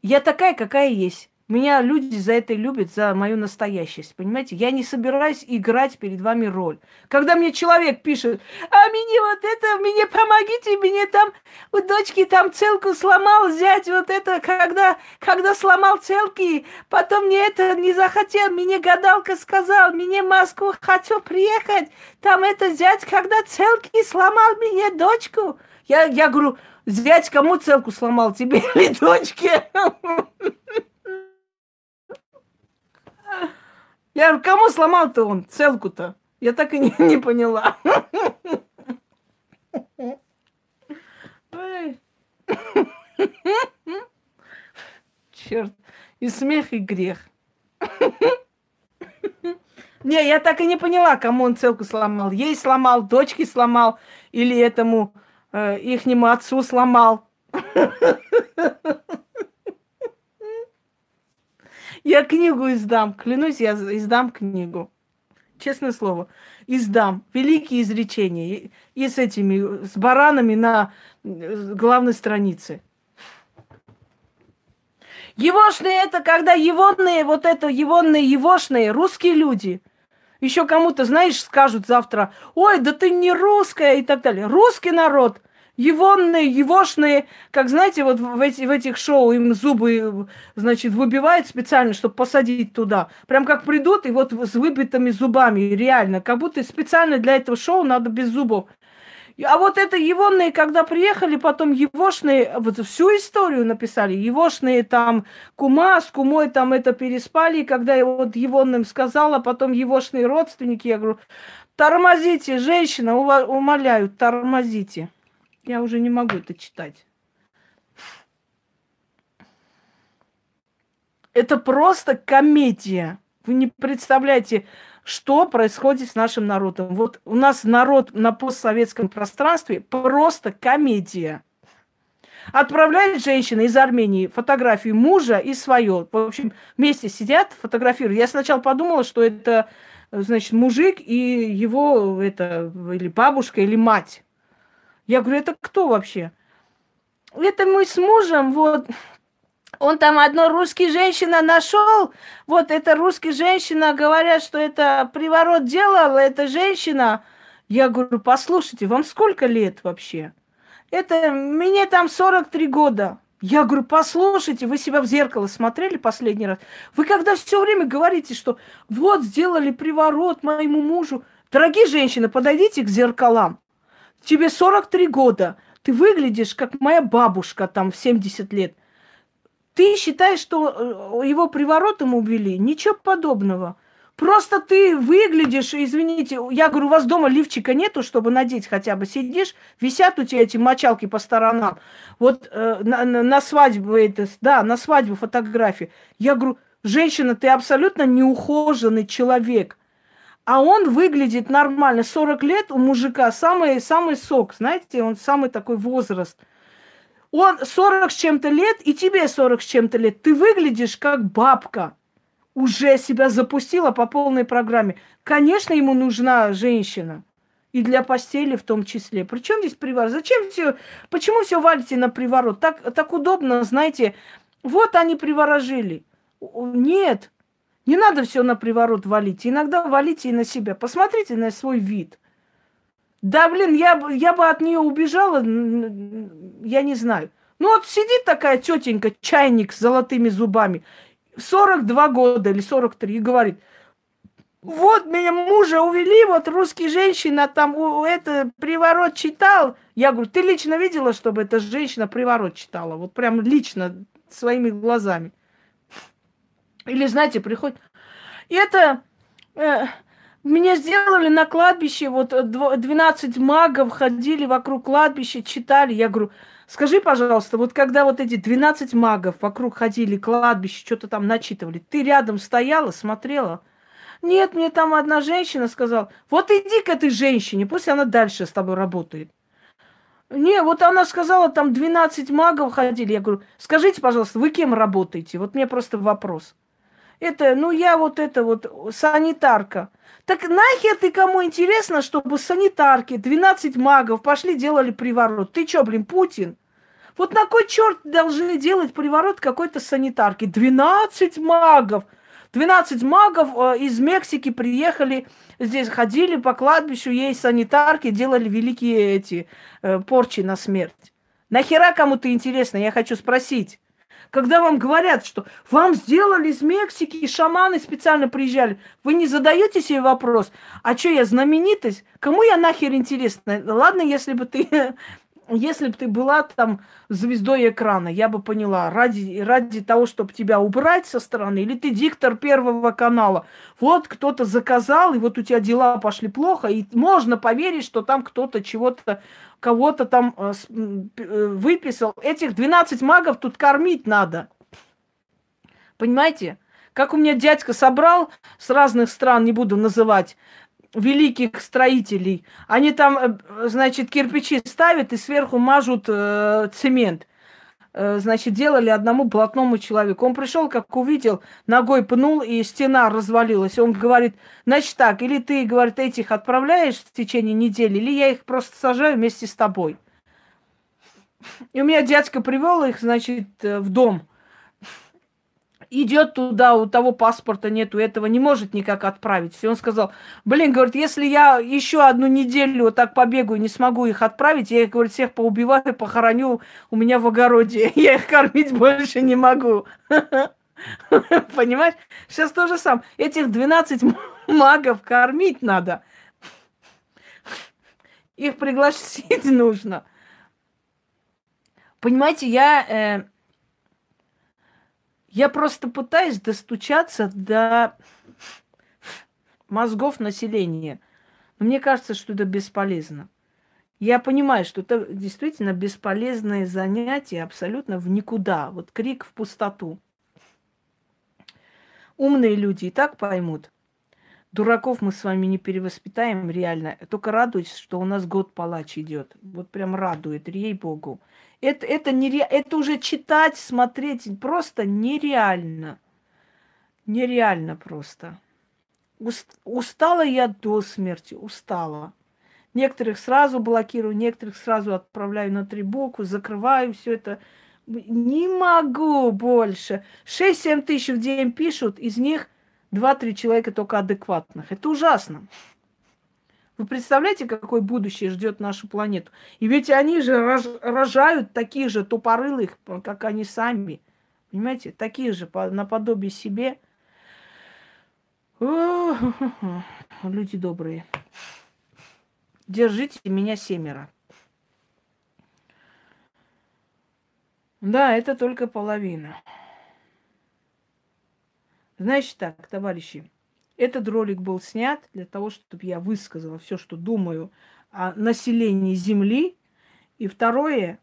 A: Я такая, какая есть. Меня люди за это любят, за мою настоящесть, понимаете? Я не собираюсь играть перед вами роль. Когда мне человек пишет, а мне вот это, мне помогите, мне там у дочки там целку сломал взять, вот это, когда, когда сломал целки, потом мне это не захотел, мне гадалка сказал, мне в Москву хочу приехать, там это взять, когда целки сломал мне дочку. Я, я говорю, взять кому целку сломал, тебе или дочке? Я говорю, кому сломал-то он целку-то? Я так и не, не поняла. Черт, и смех, и грех. Не, я так и не поняла, кому он целку сломал. Ей сломал, дочке сломал, или этому э, ихнему отцу сломал. Я книгу издам, клянусь, я издам книгу. Честное слово, издам. Великие изречения. И, с этими, с баранами на главной странице. Егошные это когда егонные, вот это егонные, егошные, русские люди. Еще кому-то, знаешь, скажут завтра, ой, да ты не русская и так далее. Русский народ – Егонные, егошные, как знаете, вот в, эти, в этих шоу им зубы, значит, выбивают специально, чтобы посадить туда. Прям как придут и вот с выбитыми зубами, реально, как будто специально для этого шоу надо без зубов. А вот это егонные, когда приехали, потом егошные, вот всю историю написали. Егошные там кума с кумой там это переспали, когда я вот егонным сказала, потом егошные родственники, я говорю, тормозите, женщина, умоляю, тормозите. Я уже не могу это читать. Это просто комедия. Вы не представляете, что происходит с нашим народом. Вот у нас народ на постсоветском пространстве просто комедия. Отправляет женщина из Армении фотографию мужа и свое. В общем, вместе сидят, фотографируют. Я сначала подумала, что это, значит, мужик и его, это, или бабушка, или мать. Я говорю, это кто вообще? Это мы с мужем, вот, он там одно русский женщина нашел. Вот эта русская женщина, говорят, что это приворот делала, эта женщина. Я говорю, послушайте, вам сколько лет вообще? Это мне там 43 года. Я говорю, послушайте, вы себя в зеркало смотрели последний раз? Вы когда все время говорите, что вот сделали приворот моему мужу. Дорогие женщины, подойдите к зеркалам. Тебе 43 года. Ты выглядишь, как моя бабушка там в 70 лет. Ты считаешь, что э, его приворотом убили? Ничего подобного. Просто ты выглядишь, извините, я говорю, у вас дома лифчика нету, чтобы надеть хотя бы. Сидишь, висят у тебя эти мочалки по сторонам. Вот э, на, на, свадьбу это, да, на свадьбу фотографии. Я говорю, женщина, ты абсолютно неухоженный человек. А он выглядит нормально. 40 лет у мужика самый, самый сок, знаете, он самый такой возраст – он 40 с чем-то лет, и тебе 40 с чем-то лет. Ты выглядишь как бабка. Уже себя запустила по полной программе. Конечно, ему нужна женщина. И для постели в том числе. Причем здесь приворот? Зачем все? Почему все валите на приворот? Так, так удобно, знаете. Вот они приворожили. Нет, не надо все на приворот валить. Иногда валите и на себя. Посмотрите на свой вид. Да, блин, я, я бы от нее убежала, я не знаю. Ну вот сидит такая тетенька, чайник с золотыми зубами, 42 года или 43, и говорит, вот меня мужа увели, вот русский женщина там это приворот читал. Я говорю, ты лично видела, чтобы эта женщина приворот читала? Вот прям лично своими глазами. Или, знаете, приходит... И это... Э, меня сделали на кладбище, вот 12 магов ходили вокруг кладбища, читали. Я говорю, скажи, пожалуйста, вот когда вот эти 12 магов вокруг ходили, кладбище, что-то там начитывали, ты рядом стояла, смотрела? Нет, мне там одна женщина сказала, вот иди к этой женщине, пусть она дальше с тобой работает. Не, вот она сказала, там 12 магов ходили. Я говорю, скажите, пожалуйста, вы кем работаете? Вот мне просто вопрос. Это, ну я вот это вот санитарка. Так нахер ты кому интересно, чтобы санитарки, 12 магов пошли делали приворот? Ты чё, блин, Путин? Вот на кой черт должны делать приворот какой-то санитарки? 12 магов! 12 магов э, из Мексики приехали, здесь ходили по кладбищу, ей санитарки делали великие эти э, порчи на смерть. Нахера кому-то интересно, я хочу спросить когда вам говорят, что вам сделали из Мексики, шаманы специально приезжали, вы не задаете себе вопрос, а что я знаменитость? Кому я нахер интересна? Ладно, если бы ты если бы ты была там звездой экрана, я бы поняла, ради, ради того, чтобы тебя убрать со стороны, или ты диктор первого канала. Вот кто-то заказал, и вот у тебя дела пошли плохо, и можно поверить, что там кто-то чего-то, кого-то там э, э, выписал. Этих 12 магов тут кормить надо. Понимаете? Как у меня дядька собрал с разных стран, не буду называть, великих строителей. Они там, э, значит, кирпичи ставят и сверху мажут э, цемент. Э, значит, делали одному блатному человеку. Он пришел, как увидел, ногой пнул, и стена развалилась. Он говорит, значит так, или ты, говорит, этих отправляешь в течение недели, или я их просто сажаю вместе с тобой. И у меня дядька привел их, значит, э, в дом идет туда, у того паспорта нету, этого не может никак отправить. И он сказал, блин, говорит, если я еще одну неделю вот так побегаю, не смогу их отправить, я их, говорит, всех поубиваю, похороню у меня в огороде. Я их кормить больше не могу. Понимаешь? Сейчас то же самое. Этих 12 магов кормить надо. Их пригласить нужно. Понимаете, я э, я просто пытаюсь достучаться до мозгов населения. Но мне кажется, что это бесполезно. Я понимаю, что это действительно бесполезное занятие абсолютно в никуда. Вот крик в пустоту. Умные люди и так поймут. Дураков мы с вами не перевоспитаем, реально. Только радуйтесь, что у нас год палач идет. Вот прям радует, ей-богу. Это, это, нере... это уже читать, смотреть просто нереально. Нереально просто. Устала я до смерти, устала. Некоторых сразу блокирую, некоторых сразу отправляю на три буквы, закрываю все это. Не могу больше. 6-7 тысяч в день пишут, из них 2-3 человека только адекватных. Это ужасно. Вы представляете, какое будущее ждет нашу планету? И ведь они же рожают таких же тупорылых, как они сами. Понимаете? Такие же, наподобие себе. Люди добрые. Держите меня семеро. Да, это только половина. Значит так, товарищи, этот ролик был снят для того, чтобы я высказала все, что думаю о населении Земли. И второе,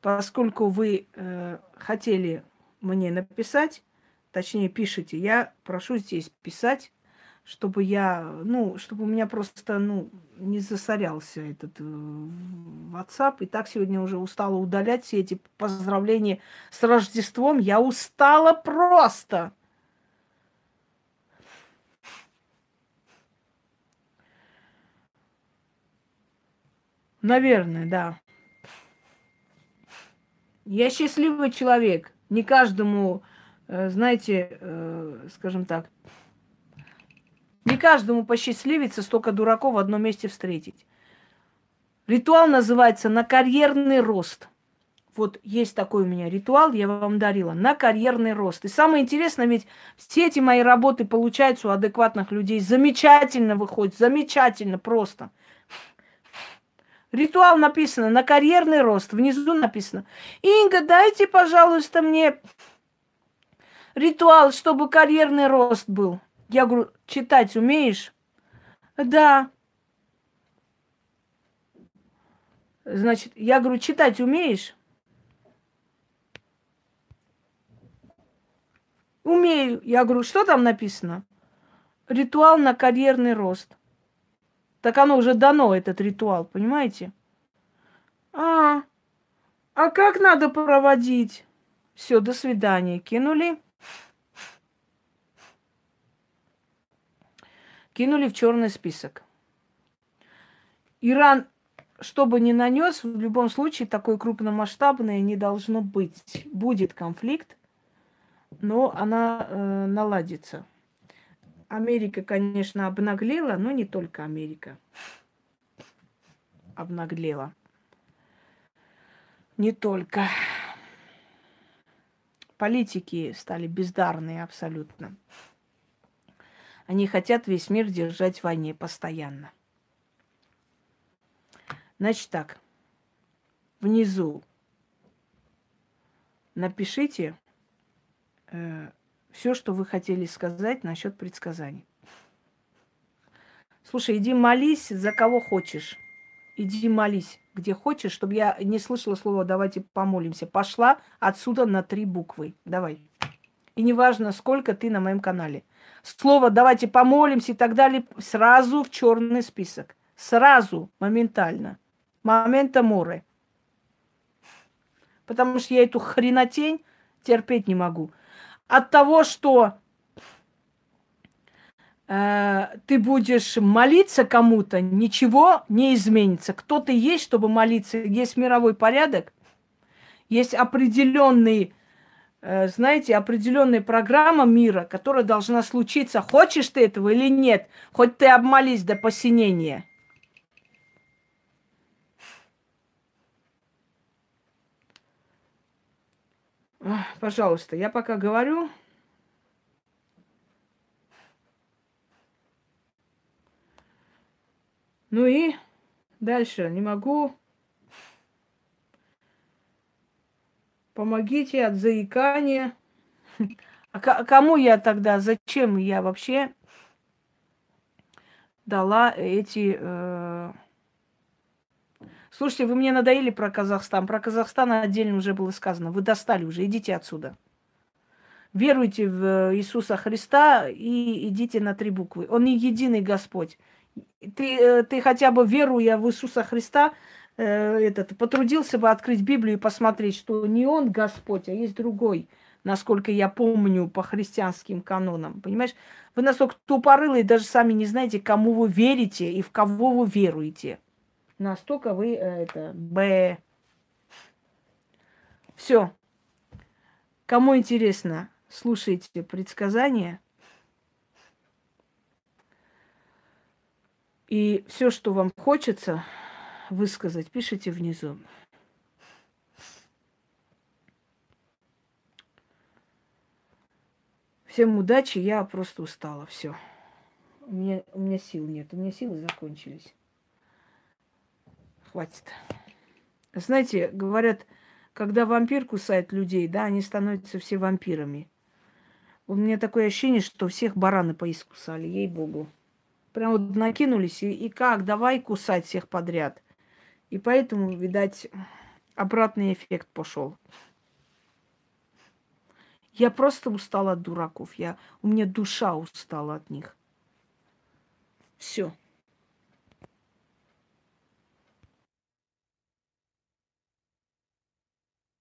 A: поскольку вы э, хотели мне написать, точнее пишите, я прошу здесь писать, чтобы я, ну, чтобы у меня просто, ну, не засорялся этот э, WhatsApp. И так сегодня уже устала удалять все эти поздравления с Рождеством. Я устала просто. Наверное, да. Я счастливый человек. Не каждому, э, знаете, э, скажем так, не каждому посчастливится столько дураков в одном месте встретить. Ритуал называется «На карьерный рост». Вот есть такой у меня ритуал, я вам дарила, на карьерный рост. И самое интересное, ведь все эти мои работы получаются у адекватных людей. Замечательно выходит, замечательно просто. Ритуал написано на карьерный рост. Внизу написано. Инга, дайте, пожалуйста, мне ритуал, чтобы карьерный рост был. Я говорю, читать умеешь? Да. Значит, я говорю, читать умеешь? Умею. Я говорю, что там написано? Ритуал на карьерный рост. Так оно уже дано, этот ритуал, понимаете? А, а как надо проводить? Все, до свидания. Кинули. Кинули в черный список. Иран, что бы ни нанес, в любом случае такое крупномасштабное не должно быть. Будет конфликт, но она э, наладится. Америка, конечно, обнаглела, но не только Америка обнаглела. Не только. Политики стали бездарные абсолютно. Они хотят весь мир держать в войне постоянно. Значит так, внизу напишите э, все, что вы хотели сказать насчет предсказаний. Слушай, иди молись за кого хочешь. Иди молись, где хочешь, чтобы я не слышала слова «давайте помолимся». Пошла отсюда на три буквы. Давай. И неважно, сколько ты на моем канале. Слово «давайте помолимся» и так далее сразу в черный список. Сразу, моментально. Момента море. Потому что я эту хренотень терпеть не могу от того, что э, ты будешь молиться кому-то, ничего не изменится. Кто ты есть, чтобы молиться? Есть мировой порядок, есть определенный, э, знаете, определенная программа мира, которая должна случиться. Хочешь ты этого или нет? Хоть ты обмолись до посинения. Пожалуйста, я пока говорю. Ну и дальше не могу. Помогите от заикания. А кому я тогда, зачем я вообще дала эти э, Слушайте, вы мне надоели про Казахстан. Про Казахстан отдельно уже было сказано. Вы достали уже, идите отсюда. веруйте в Иисуса Христа и идите на три буквы. Он не единый Господь. Ты, э, ты хотя бы веруя в Иисуса Христа, э, этот, потрудился бы открыть Библию и посмотреть, что не он Господь, а есть другой, насколько я помню по христианским канонам. Понимаешь? Вы настолько тупорылые, даже сами не знаете, кому вы верите и в кого вы веруете. Настолько вы э, это Б. Все. Кому интересно, слушайте предсказания. И все, что вам хочется высказать, пишите внизу. Всем удачи, я просто устала, все. У меня, у меня сил нет, у меня силы закончились. Хватит. Знаете, говорят, когда вампир кусает людей, да, они становятся все вампирами. У меня такое ощущение, что всех бараны поискусали, ей-богу. Прям вот накинулись, и, и как, давай кусать всех подряд. И поэтому, видать, обратный эффект пошел. Я просто устала от дураков. Я, у меня душа устала от них. Все.